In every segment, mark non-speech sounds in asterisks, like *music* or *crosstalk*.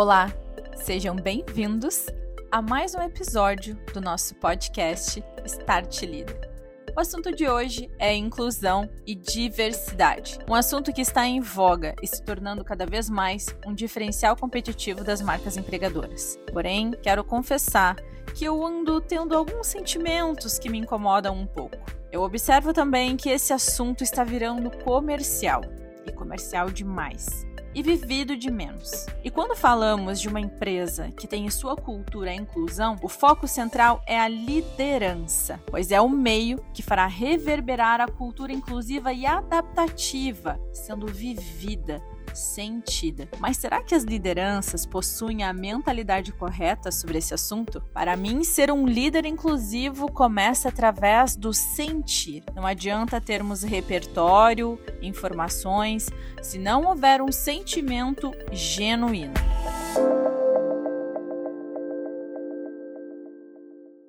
Olá, sejam bem-vindos a mais um episódio do nosso podcast Start Leader. O assunto de hoje é inclusão e diversidade, um assunto que está em voga e se tornando cada vez mais um diferencial competitivo das marcas empregadoras. Porém, quero confessar que eu ando tendo alguns sentimentos que me incomodam um pouco. Eu observo também que esse assunto está virando comercial e comercial demais e vivido de menos. E quando falamos de uma empresa que tem em sua cultura a inclusão, o foco central é a liderança, pois é o meio que fará reverberar a cultura inclusiva e adaptativa sendo vivida sentida. Mas será que as lideranças possuem a mentalidade correta sobre esse assunto? Para mim, ser um líder inclusivo começa através do sentir. Não adianta termos repertório, informações, se não houver um sentimento genuíno.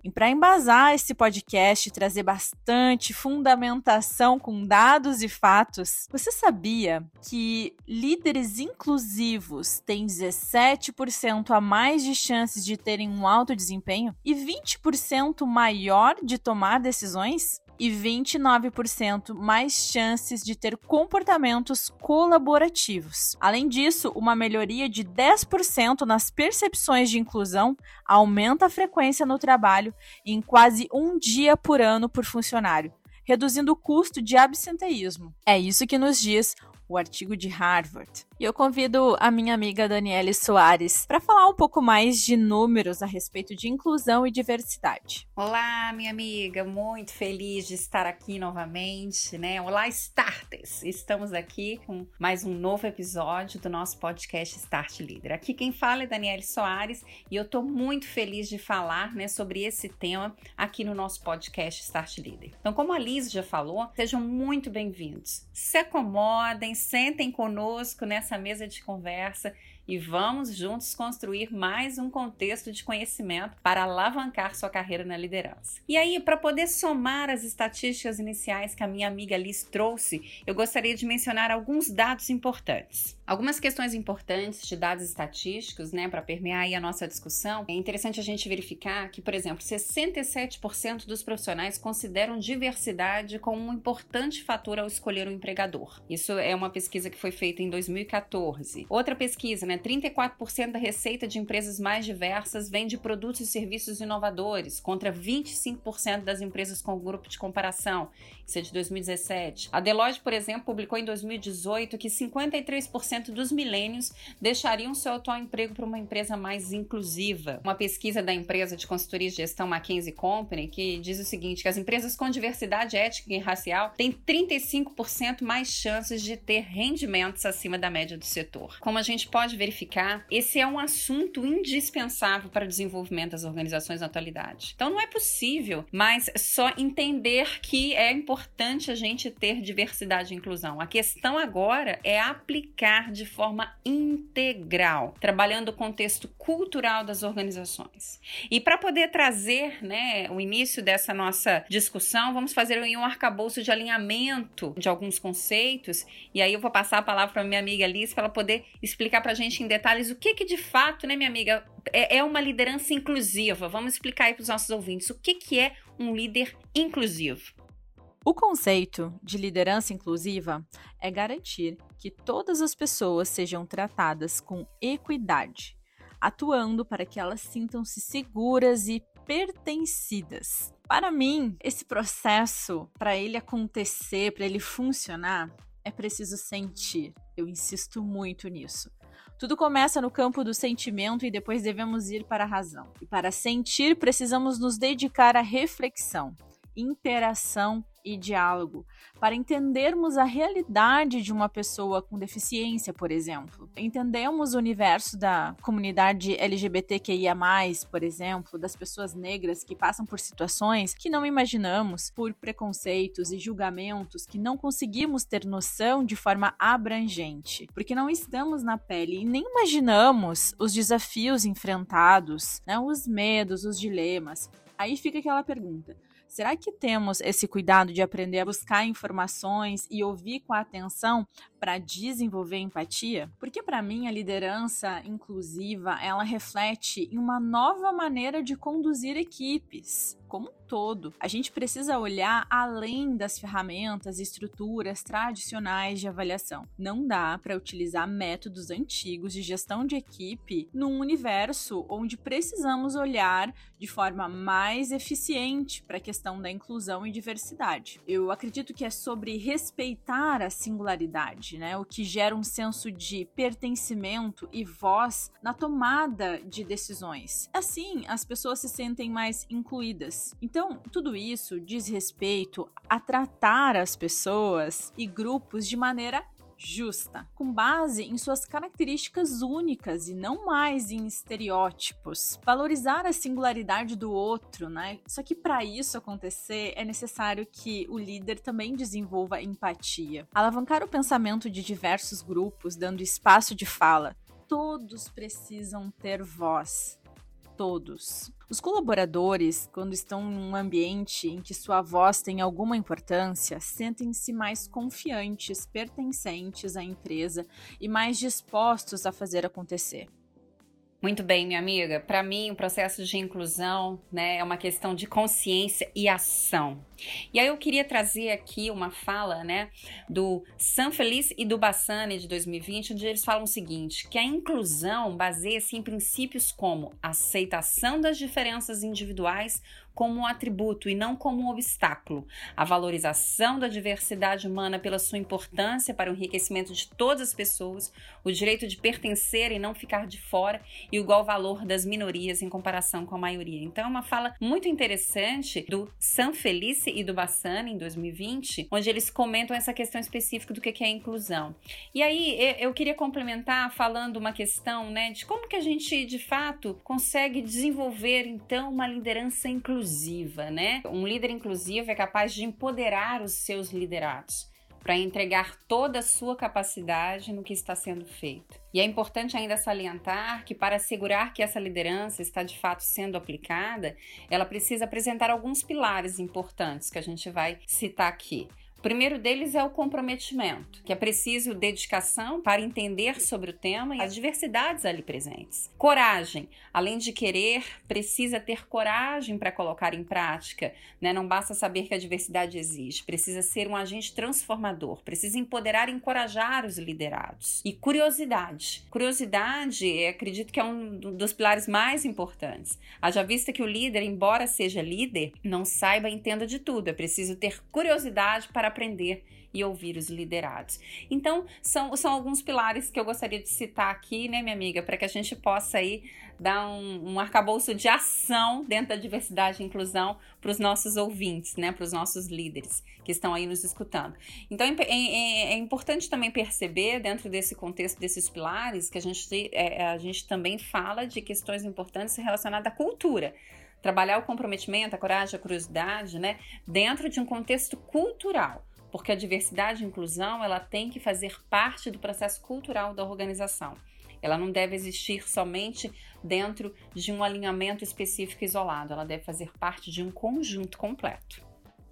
E para embasar esse podcast e trazer bastante fundamentação com dados e fatos, você sabia que líderes inclusivos têm 17% a mais de chances de terem um alto desempenho e 20% maior de tomar decisões? E 29% mais chances de ter comportamentos colaborativos. Além disso, uma melhoria de 10% nas percepções de inclusão aumenta a frequência no trabalho em quase um dia por ano por funcionário, reduzindo o custo de absenteísmo. É isso que nos diz o artigo de Harvard. E eu convido a minha amiga Daniele Soares para falar um pouco mais de números a respeito de inclusão e diversidade. Olá, minha amiga, muito feliz de estar aqui novamente, né? Olá, starters! Estamos aqui com mais um novo episódio do nosso podcast Start Leader. Aqui quem fala é Daniele Soares e eu estou muito feliz de falar, né, sobre esse tema aqui no nosso podcast Start Leader. Então, como a Liz já falou, sejam muito bem-vindos. Se acomodem, sentem conosco nessa mesa de conversa e vamos juntos construir mais um contexto de conhecimento para alavancar sua carreira na liderança. E aí, para poder somar as estatísticas iniciais que a minha amiga Liz trouxe, eu gostaria de mencionar alguns dados importantes. Algumas questões importantes de dados estatísticos, né, para permear aí a nossa discussão. É interessante a gente verificar que, por exemplo, 67% dos profissionais consideram diversidade como um importante fator ao escolher um empregador. Isso é uma pesquisa que foi feita em 2014. Outra pesquisa, né, 34% da receita de empresas mais diversas vem de produtos e serviços inovadores, contra 25% das empresas com grupo de comparação. Isso é de 2017. A Deloitte, por exemplo, publicou em 2018 que 53% dos milênios deixariam seu atual emprego para uma empresa mais inclusiva. Uma pesquisa da empresa de consultoria e gestão McKinsey Company que diz o seguinte, que as empresas com diversidade étnica e racial têm 35% mais chances de ter rendimentos acima da média do setor. Como a gente pode ver verificar, esse é um assunto indispensável para o desenvolvimento das organizações na atualidade. Então não é possível, mas só entender que é importante a gente ter diversidade e inclusão. A questão agora é aplicar de forma integral, trabalhando o contexto cultural das organizações. E para poder trazer né, o início dessa nossa discussão, vamos fazer um arcabouço de alinhamento de alguns conceitos, e aí eu vou passar a palavra para minha amiga Alice para ela poder explicar para a gente em detalhes o que, que de fato, né, minha amiga, é, é uma liderança inclusiva. Vamos explicar aí para os nossos ouvintes o que, que é um líder inclusivo. O conceito de liderança inclusiva é garantir que todas as pessoas sejam tratadas com equidade, atuando para que elas sintam-se seguras e pertencidas. Para mim, esse processo, para ele acontecer, para ele funcionar, é preciso sentir. Eu insisto muito nisso. Tudo começa no campo do sentimento e depois devemos ir para a razão. E para sentir, precisamos nos dedicar à reflexão, interação e diálogo, para entendermos a realidade de uma pessoa com deficiência, por exemplo. Entendemos o universo da comunidade LGBTQIA, por exemplo, das pessoas negras que passam por situações que não imaginamos, por preconceitos e julgamentos que não conseguimos ter noção de forma abrangente, porque não estamos na pele e nem imaginamos os desafios enfrentados, né, os medos, os dilemas. Aí fica aquela pergunta Será que temos esse cuidado de aprender a buscar informações e ouvir com atenção para desenvolver empatia? Porque para mim a liderança inclusiva, ela reflete em uma nova maneira de conduzir equipes como um todo. A gente precisa olhar além das ferramentas e estruturas tradicionais de avaliação. Não dá para utilizar métodos antigos de gestão de equipe num universo onde precisamos olhar de forma mais eficiente para a questão da inclusão e diversidade. Eu acredito que é sobre respeitar a singularidade, né? O que gera um senso de pertencimento e voz na tomada de decisões. Assim, as pessoas se sentem mais incluídas então, tudo isso diz respeito a tratar as pessoas e grupos de maneira justa, com base em suas características únicas e não mais em estereótipos. Valorizar a singularidade do outro, né? Só que para isso acontecer é necessário que o líder também desenvolva empatia. Alavancar o pensamento de diversos grupos, dando espaço de fala. Todos precisam ter voz todos. Os colaboradores, quando estão em um ambiente em que sua voz tem alguma importância, sentem-se mais confiantes, pertencentes à empresa e mais dispostos a fazer acontecer. Muito bem, minha amiga. Para mim, o processo de inclusão né, é uma questão de consciência e ação. E aí eu queria trazer aqui uma fala né, do San Feliz e do Bassani de 2020, onde eles falam o seguinte: que a inclusão baseia-se em princípios como aceitação das diferenças individuais como um atributo e não como um obstáculo. A valorização da diversidade humana pela sua importância para o enriquecimento de todas as pessoas, o direito de pertencer e não ficar de fora e o igual valor das minorias em comparação com a maioria. Então, é uma fala muito interessante do San Felice e do Bassani em 2020, onde eles comentam essa questão específica do que é inclusão. E aí, eu queria complementar falando uma questão, né, de como que a gente de fato consegue desenvolver então uma liderança inclusiva inclusiva, né? Um líder inclusivo é capaz de empoderar os seus liderados para entregar toda a sua capacidade no que está sendo feito. E é importante ainda salientar que, para assegurar que essa liderança está de fato sendo aplicada, ela precisa apresentar alguns pilares importantes que a gente vai citar aqui. O primeiro deles é o comprometimento, que é preciso dedicação para entender sobre o tema e as diversidades ali presentes. Coragem, além de querer, precisa ter coragem para colocar em prática. Né? Não basta saber que a diversidade existe, precisa ser um agente transformador, precisa empoderar e encorajar os liderados. E curiosidade. Curiosidade, acredito que é um dos pilares mais importantes. Haja vista que o líder, embora seja líder, não saiba e entenda de tudo. É preciso ter curiosidade para aprender e ouvir os liderados. Então, são, são alguns pilares que eu gostaria de citar aqui, né, minha amiga, para que a gente possa aí dar um, um arcabouço de ação dentro da diversidade e inclusão para os nossos ouvintes, né, para os nossos líderes que estão aí nos escutando. Então, é, é, é, importante também perceber, dentro desse contexto desses pilares, que a gente, é, a gente também fala de questões importantes relacionadas à cultura trabalhar o comprometimento, a coragem, a curiosidade, né, dentro de um contexto cultural, porque a diversidade e inclusão ela tem que fazer parte do processo cultural da organização. Ela não deve existir somente dentro de um alinhamento específico isolado, ela deve fazer parte de um conjunto completo.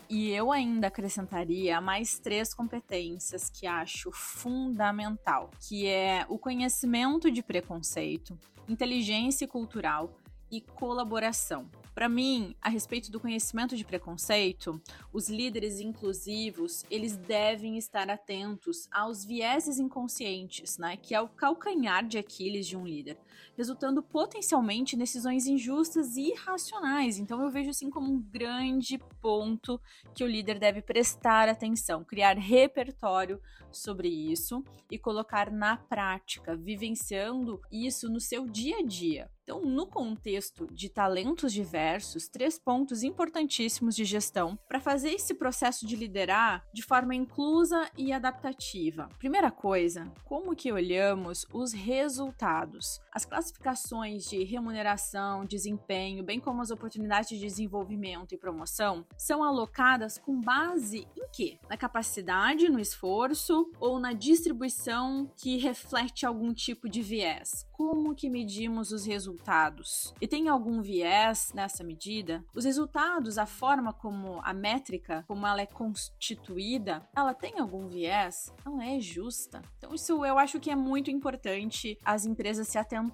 E eu ainda acrescentaria mais três competências que acho fundamental, que é o conhecimento de preconceito, inteligência cultural e colaboração. Para mim, a respeito do conhecimento de preconceito, os líderes inclusivos, eles devem estar atentos aos vieses inconscientes, né, que é o calcanhar de Aquiles de um líder, resultando potencialmente em decisões injustas e irracionais. Então eu vejo assim como um grande ponto que o líder deve prestar atenção, criar repertório sobre isso e colocar na prática, vivenciando isso no seu dia a dia. Então, no contexto de talentos diversos, três pontos importantíssimos de gestão para fazer esse processo de liderar de forma inclusa e adaptativa. Primeira coisa, como que olhamos os resultados? As classificações de remuneração, desempenho, bem como as oportunidades de desenvolvimento e promoção, são alocadas com base em quê? Na capacidade, no esforço ou na distribuição que reflete algum tipo de viés? Como que medimos os resultados? e tem algum viés nessa medida, os resultados, a forma como a métrica, como ela é constituída, ela tem algum viés? Não é justa. Então, isso eu acho que é muito importante as empresas se atentarem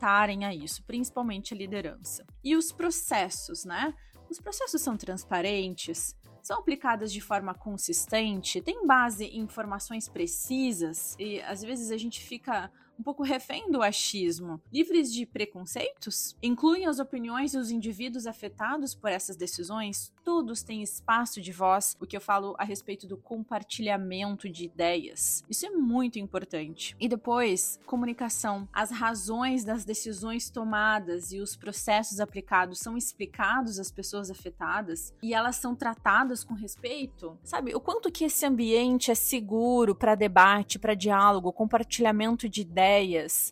a isso, principalmente a liderança. E os processos, né? Os processos são transparentes, são aplicadas de forma consistente, tem base em informações precisas e às vezes a gente fica um pouco refém do achismo, livres de preconceitos? Incluem as opiniões dos indivíduos afetados por essas decisões? Todos têm espaço de voz, o que eu falo a respeito do compartilhamento de ideias. Isso é muito importante. E depois, comunicação. As razões das decisões tomadas e os processos aplicados são explicados às pessoas afetadas e elas são tratadas com respeito? Sabe, o quanto que esse ambiente é seguro para debate, para diálogo, compartilhamento de ideias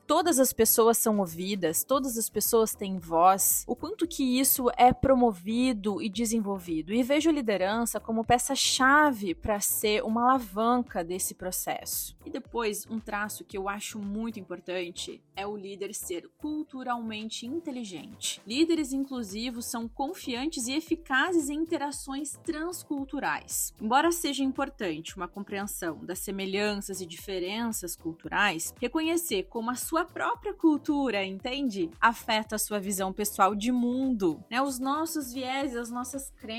todas as pessoas são ouvidas, todas as pessoas têm voz, o quanto que isso é promovido e desenvolvido. E vejo liderança como peça-chave para ser uma alavanca desse processo. E depois, um traço que eu acho muito importante é o líder ser culturalmente inteligente. Líderes inclusivos são confiantes e eficazes em interações transculturais. Embora seja importante uma compreensão das semelhanças e diferenças culturais, reconhecer como a sua própria cultura, entende? Afeta a sua visão pessoal de mundo, né? Os nossos viés, as nossas crenças,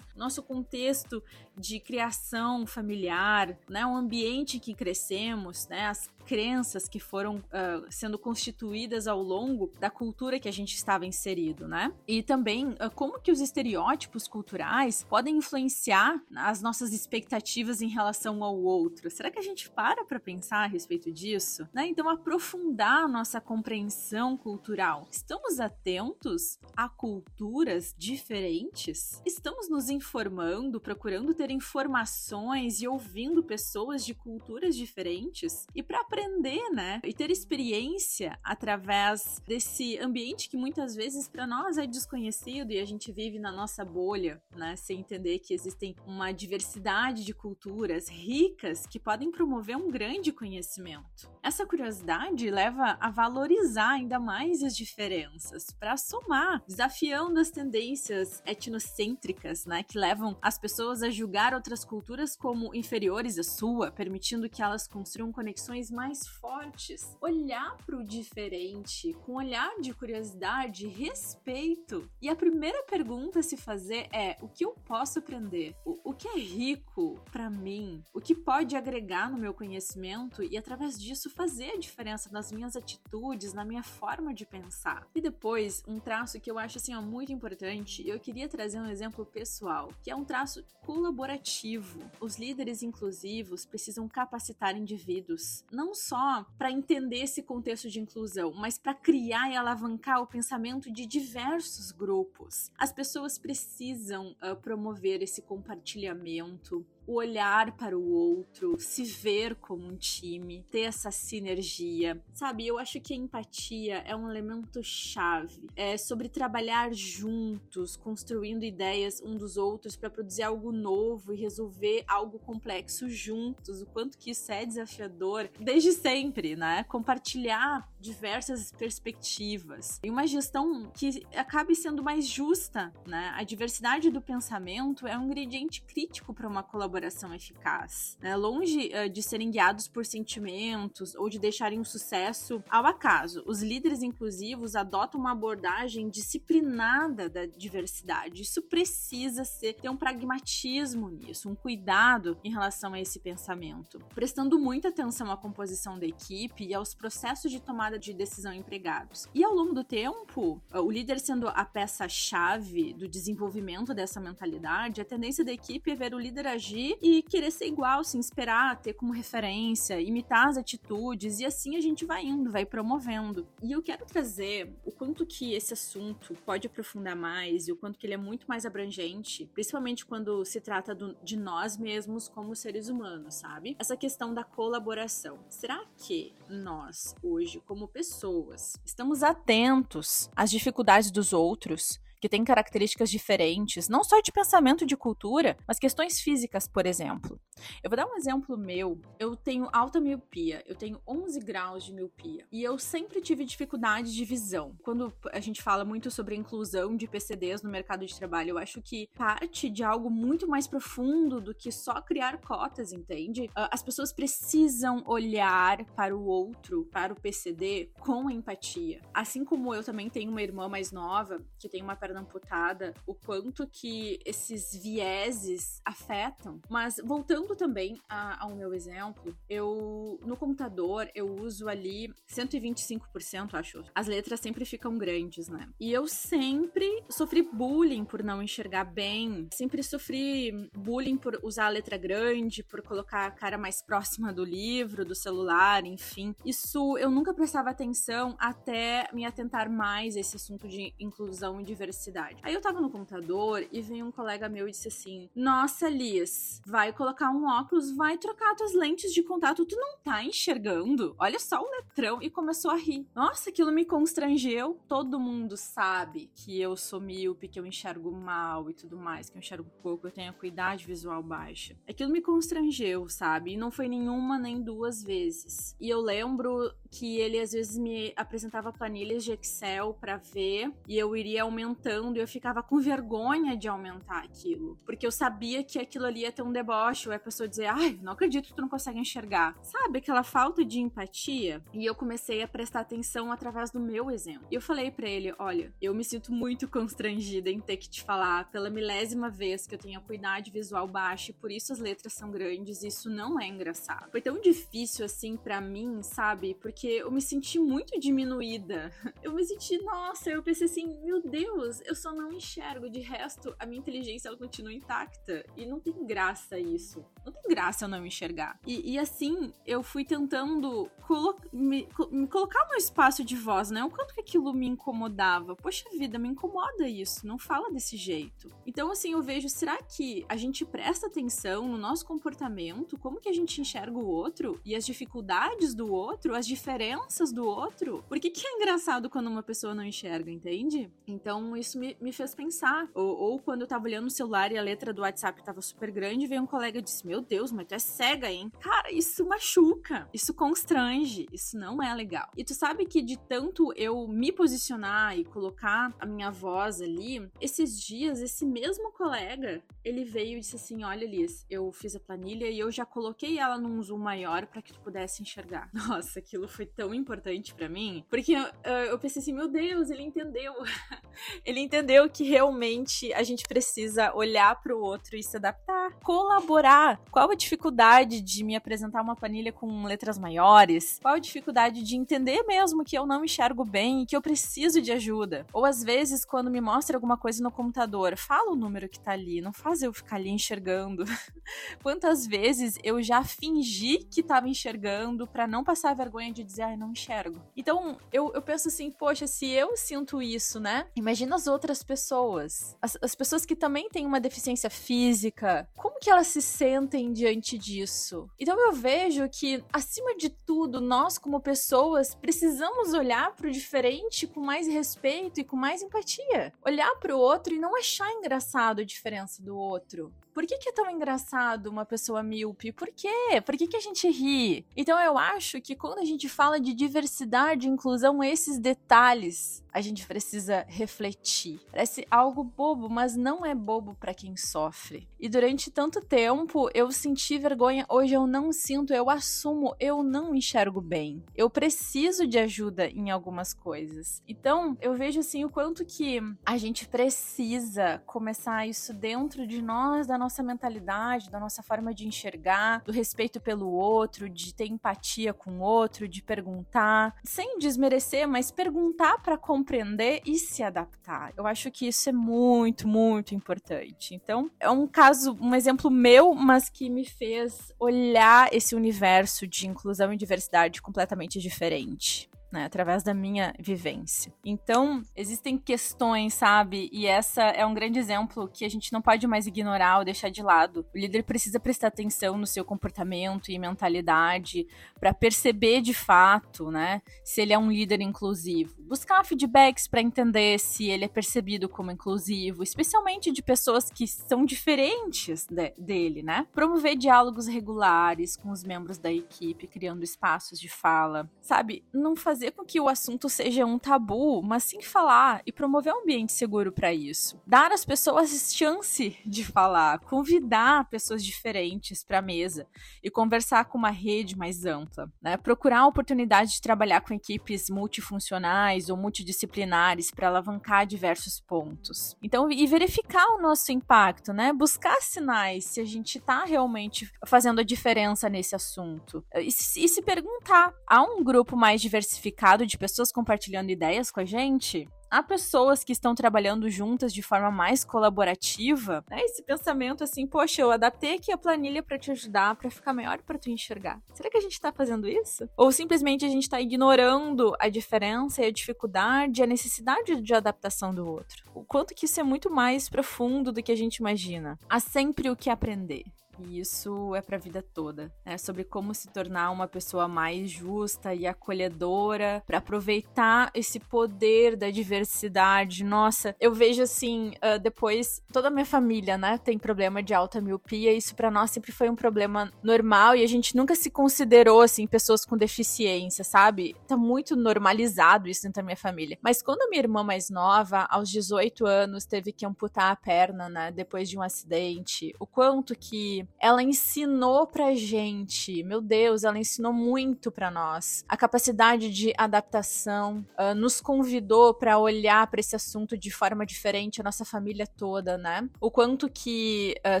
nosso contexto de criação familiar, né? O ambiente em que crescemos, né? As crenças que foram uh, sendo constituídas ao longo da cultura que a gente estava inserido, né? E também uh, como que os estereótipos culturais podem influenciar as nossas expectativas em relação ao outro. Será que a gente para para pensar a respeito disso? Né? Então aprofundar a nossa compreensão cultural. Estamos atentos a culturas diferentes? Estamos nos informando, procurando ter informações e ouvindo pessoas de culturas diferentes? E para aprender, né? E ter experiência através desse ambiente que muitas vezes para nós é desconhecido e a gente vive na nossa bolha, né? Sem entender que existem uma diversidade de culturas ricas que podem promover um grande conhecimento. Essa curiosidade leva a valorizar ainda mais as diferenças, para somar, desafiando as tendências etnocêntricas, né? Que levam as pessoas a julgar outras culturas como inferiores à sua, permitindo que elas construam conexões mais mais fortes. Olhar para o diferente com olhar de curiosidade, respeito. E a primeira pergunta a se fazer é: o que eu posso aprender? O, o que é rico para mim? O que pode agregar no meu conhecimento e através disso fazer a diferença nas minhas atitudes, na minha forma de pensar? E depois, um traço que eu acho assim ó, muito importante, eu queria trazer um exemplo pessoal, que é um traço colaborativo. Os líderes inclusivos precisam capacitar indivíduos, não não só para entender esse contexto de inclusão, mas para criar e alavancar o pensamento de diversos grupos. As pessoas precisam uh, promover esse compartilhamento, o olhar para o outro, se ver como um time, ter essa sinergia. Sabe, eu acho que a empatia é um elemento chave. É sobre trabalhar juntos, construindo ideias um dos outros para produzir algo novo e resolver algo complexo juntos. O quanto que isso é desafiador desde sempre, né? Compartilhar diversas perspectivas e uma gestão que acabe sendo mais justa, né? A diversidade do pensamento é um ingrediente crítico para uma colaboração colaboração eficaz, né? longe uh, de serem guiados por sentimentos ou de deixarem o sucesso ao acaso. Os líderes inclusivos adotam uma abordagem disciplinada da diversidade. Isso precisa ser ter um pragmatismo nisso, um cuidado em relação a esse pensamento, prestando muita atenção à composição da equipe e aos processos de tomada de decisão empregados. E ao longo do tempo, o líder sendo a peça-chave do desenvolvimento dessa mentalidade, a tendência da equipe é ver o líder agir e querer ser igual, se esperar, ter como referência, imitar as atitudes e assim a gente vai indo, vai promovendo. E eu quero trazer o quanto que esse assunto pode aprofundar mais e o quanto que ele é muito mais abrangente, principalmente quando se trata do, de nós mesmos como seres humanos, sabe? Essa questão da colaboração. Será que nós, hoje, como pessoas, estamos atentos às dificuldades dos outros? Que têm características diferentes, não só de pensamento de cultura, mas questões físicas, por exemplo. Eu vou dar um exemplo meu. Eu tenho alta miopia, eu tenho 11 graus de miopia e eu sempre tive dificuldade de visão. Quando a gente fala muito sobre a inclusão de PCDs no mercado de trabalho, eu acho que parte de algo muito mais profundo do que só criar cotas, entende? Ah, as pessoas precisam olhar para o outro, para o PCD, com empatia. Assim como eu também tenho uma irmã mais nova que tem uma perna amputada, o quanto que esses vieses afetam. Mas voltando também a, ao meu exemplo, eu no computador eu uso ali 125%, acho. As letras sempre ficam grandes, né? E eu sempre sofri bullying por não enxergar bem, sempre sofri bullying por usar a letra grande, por colocar a cara mais próxima do livro, do celular, enfim. Isso eu nunca prestava atenção até me atentar mais a esse assunto de inclusão e diversidade. Aí eu tava no computador e veio um colega meu e disse assim: Nossa, Liz, vai colocar um óculos, vai trocar tuas lentes de contato, tu não tá enxergando? Olha só o letrão. E começou a rir. Nossa, aquilo me constrangeu. Todo mundo sabe que eu sou míope, que eu enxergo mal e tudo mais, que eu enxergo pouco, eu tenho acuidade visual baixa. Aquilo me constrangeu, sabe? E não foi nenhuma nem duas vezes. E eu lembro que ele às vezes me apresentava planilhas de Excel para ver e eu iria aumentando e eu ficava com vergonha de aumentar aquilo, porque eu sabia que aquilo ali ia ter um deboche, ou a pessoa dizer, ai, não acredito que tu não consegue enxergar. Sabe aquela falta de empatia? E eu comecei a prestar atenção através do meu exemplo. E eu falei para ele, olha, eu me sinto muito constrangida em ter que te falar pela milésima vez que eu tenho acuidade visual baixa e por isso as letras são grandes, e isso não é engraçado. Foi tão difícil assim para mim, sabe? Porque porque eu me senti muito diminuída. *laughs* Eu me senti, nossa, eu pensei assim, meu Deus, eu só não enxergo. De resto, a minha inteligência ela continua intacta. E não tem graça isso. Não tem graça eu não enxergar. E, e assim, eu fui tentando colo me, me, colocar no espaço de voz, né? O quanto que aquilo me incomodava. Poxa vida, me incomoda isso. Não fala desse jeito. Então, assim, eu vejo, será que a gente presta atenção no nosso comportamento? Como que a gente enxerga o outro? E as dificuldades do outro? As diferenças diferenças do outro. Por que, que é engraçado quando uma pessoa não enxerga, entende? Então isso me, me fez pensar. Ou, ou, quando eu tava olhando no celular e a letra do WhatsApp tava super grande, veio um colega e disse: Meu Deus, mas tu é cega, hein? Cara, isso machuca, isso constrange, isso não é legal. E tu sabe que de tanto eu me posicionar e colocar a minha voz ali, esses dias, esse mesmo colega, ele veio e disse assim: Olha, Liz, eu fiz a planilha e eu já coloquei ela num zoom maior para que tu pudesse enxergar. *laughs* Nossa, aquilo foi foi tão importante para mim, porque eu, eu pensei assim, meu Deus, ele entendeu. *laughs* ele entendeu que realmente a gente precisa olhar para o outro e se adaptar, colaborar. Qual a dificuldade de me apresentar uma planilha com letras maiores? Qual a dificuldade de entender mesmo que eu não enxergo bem e que eu preciso de ajuda? Ou às vezes, quando me mostra alguma coisa no computador, fala o número que tá ali, não faz eu ficar ali enxergando. *laughs* Quantas vezes eu já fingi que tava enxergando para não passar vergonha de dizer, ai, não enxergo. Então, eu, eu penso assim, poxa, se eu sinto isso, né? Imagina as outras pessoas. As, as pessoas que também têm uma deficiência física, como que elas se sentem diante disso? Então, eu vejo que, acima de tudo, nós, como pessoas, precisamos olhar para o diferente com mais respeito e com mais empatia. Olhar para o outro e não achar engraçado a diferença do outro. Por que, que, é tão engraçado uma pessoa míope? Por quê? Por que, que a gente ri? Então eu acho que quando a gente fala de diversidade e inclusão, esses detalhes a gente precisa refletir. Parece algo bobo, mas não é bobo para quem sofre. E durante tanto tempo eu senti vergonha, hoje eu não sinto, eu assumo, eu não enxergo bem. Eu preciso de ajuda em algumas coisas. Então, eu vejo assim o quanto que a gente precisa começar isso dentro de nós, da nossa mentalidade, da nossa forma de enxergar, do respeito pelo outro, de ter empatia com o outro, de perguntar, sem desmerecer, mas perguntar para compreender e se adaptar. Eu acho que isso é muito, muito importante. Então, é um caso, um exemplo meu, mas que me fez olhar esse universo de inclusão e diversidade completamente diferente. Né, através da minha vivência. Então, existem questões, sabe? E essa é um grande exemplo que a gente não pode mais ignorar ou deixar de lado. O líder precisa prestar atenção no seu comportamento e mentalidade para perceber de fato, né, se ele é um líder inclusivo. Buscar feedbacks para entender se ele é percebido como inclusivo, especialmente de pessoas que são diferentes de, dele, né? Promover diálogos regulares com os membros da equipe, criando espaços de fala, sabe? Não fazer com que o assunto seja um tabu, mas sim falar e promover um ambiente seguro para isso. Dar às pessoas chance de falar, convidar pessoas diferentes para a mesa e conversar com uma rede mais ampla, né? Procurar a oportunidade de trabalhar com equipes multifuncionais ou multidisciplinares para alavancar diversos pontos. Então, e verificar o nosso impacto, né? Buscar sinais se a gente está realmente fazendo a diferença nesse assunto. E, e se perguntar: há um grupo mais diversificado de pessoas compartilhando ideias com a gente? há pessoas que estão trabalhando juntas de forma mais colaborativa, né? Esse pensamento assim, poxa, eu adaptei aqui a planilha para te ajudar, para ficar melhor para tu enxergar. Será que a gente tá fazendo isso? Ou simplesmente a gente tá ignorando a diferença e a dificuldade, a necessidade de adaptação do outro? O quanto que isso é muito mais profundo do que a gente imagina. Há sempre o que aprender. E isso é para a vida toda, né? Sobre como se tornar uma pessoa mais justa e acolhedora, para aproveitar esse poder da diversidade. Nossa, eu vejo assim, uh, depois toda a minha família, né, tem problema de alta miopia. Isso para nós sempre foi um problema normal e a gente nunca se considerou assim pessoas com deficiência, sabe? Tá muito normalizado isso dentro da minha família. Mas quando a minha irmã mais nova, aos 18 anos, teve que amputar a perna, né, depois de um acidente, o quanto que ela ensinou pra gente, meu Deus, ela ensinou muito para nós. A capacidade de adaptação, uh, nos convidou para olhar para esse assunto de forma diferente, a nossa família toda, né? O quanto que uh,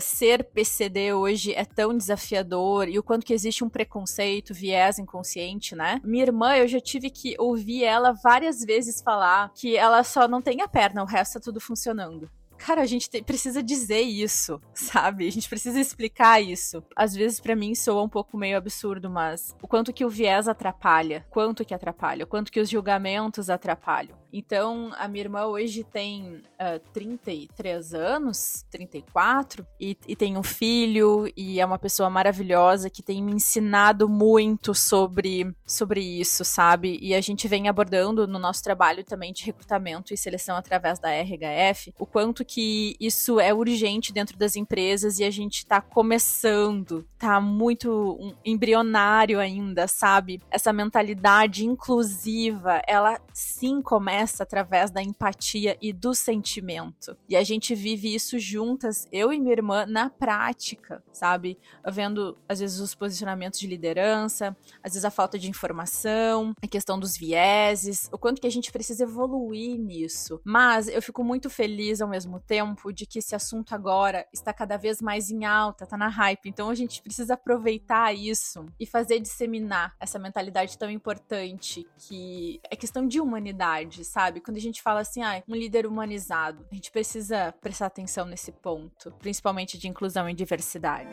ser PCD hoje é tão desafiador e o quanto que existe um preconceito, viés inconsciente, né? Minha irmã, eu já tive que ouvir ela várias vezes falar que ela só não tem a perna, o resto tá tudo funcionando cara, a gente te, precisa dizer isso, *laughs* sabe? A gente precisa explicar isso. Às vezes para mim soa um pouco meio absurdo, mas o quanto que o viés atrapalha, quanto que atrapalha, o quanto que os julgamentos atrapalham. Então, a minha irmã hoje tem uh, 33 anos, 34, e, e tem um filho, e é uma pessoa maravilhosa que tem me ensinado muito sobre, sobre isso, sabe? E a gente vem abordando no nosso trabalho também de recrutamento e seleção através da RHF, o quanto que isso é urgente dentro das empresas e a gente tá começando, tá muito embrionário ainda, sabe? Essa mentalidade inclusiva, ela sim começa começa através da empatia e do sentimento. E a gente vive isso juntas, eu e minha irmã, na prática, sabe? Vendo, às vezes, os posicionamentos de liderança, às vezes a falta de informação, a questão dos vieses, o quanto que a gente precisa evoluir nisso. Mas eu fico muito feliz ao mesmo tempo de que esse assunto agora está cada vez mais em alta, tá na hype. Então a gente precisa aproveitar isso e fazer disseminar essa mentalidade tão importante que é questão de humanidade, sabe? Quando a gente fala assim, ah, um líder humanizado, a gente precisa prestar atenção nesse ponto, principalmente de inclusão e diversidade.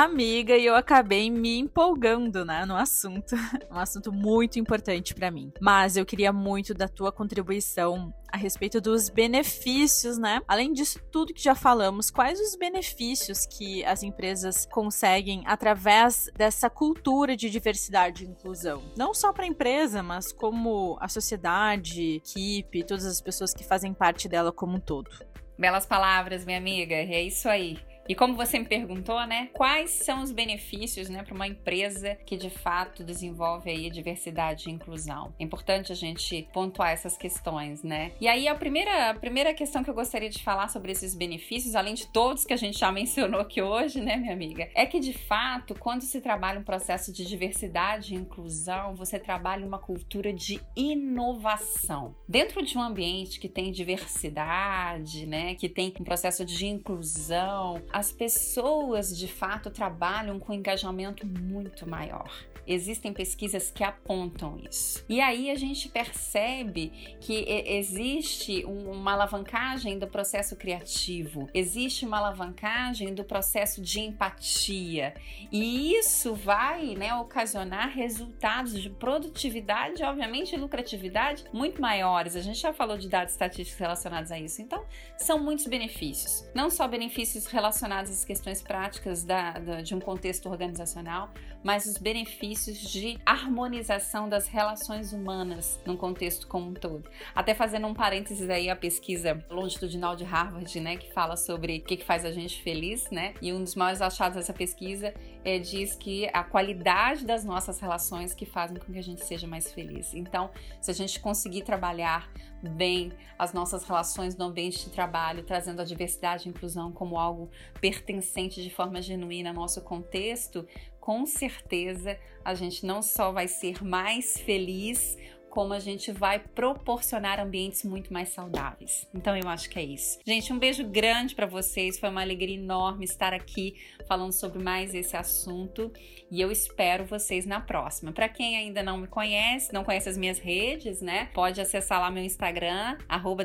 Amiga e eu acabei me empolgando, né, no assunto. *laughs* um assunto muito importante para mim. Mas eu queria muito da tua contribuição a respeito dos benefícios, né? Além disso tudo que já falamos, quais os benefícios que as empresas conseguem através dessa cultura de diversidade e inclusão? Não só para a empresa, mas como a sociedade, equipe, todas as pessoas que fazem parte dela como um todo. Belas palavras, minha amiga. É isso aí. E como você me perguntou, né, quais são os benefícios, né, para uma empresa que de fato desenvolve aí diversidade e inclusão? É importante a gente pontuar essas questões, né? E aí a primeira, a primeira questão que eu gostaria de falar sobre esses benefícios, além de todos que a gente já *laughs* mencionou aqui hoje, né, minha amiga, é que de fato, quando se trabalha um processo de diversidade e inclusão, você trabalha uma cultura de inovação. Dentro de um ambiente que tem diversidade, né, que tem um processo de inclusão, as pessoas de fato trabalham com engajamento muito maior. Existem pesquisas que apontam isso. E aí a gente percebe que existe uma alavancagem do processo criativo, existe uma alavancagem do processo de empatia. E isso vai né, ocasionar resultados de produtividade, obviamente, e lucratividade muito maiores. A gente já falou de dados estatísticos relacionados a isso. Então, são muitos benefícios. Não só benefícios relacionados às questões práticas da, da, de um contexto organizacional, mas os benefícios de harmonização das relações humanas num contexto como um todo. Até fazendo um parênteses aí a pesquisa longitudinal de Harvard, né, que fala sobre o que, que faz a gente feliz, né? E um dos maiores achados dessa pesquisa é, diz que a qualidade das nossas relações que fazem com que a gente seja mais feliz. Então, se a gente conseguir trabalhar bem as nossas relações no ambiente de trabalho, trazendo a diversidade e inclusão como algo pertencente de forma genuína ao nosso contexto, com certeza a gente não só vai ser mais feliz, como a gente vai proporcionar ambientes muito mais saudáveis. Então eu acho que é isso. Gente, um beijo grande para vocês. Foi uma alegria enorme estar aqui falando sobre mais esse assunto e eu espero vocês na próxima. Para quem ainda não me conhece, não conhece as minhas redes, né? Pode acessar lá meu Instagram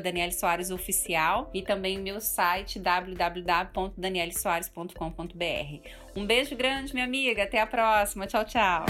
@danielsoaresoficial e também meu site www.danielsoares.com.br. Um beijo grande, minha amiga. Até a próxima. Tchau, tchau.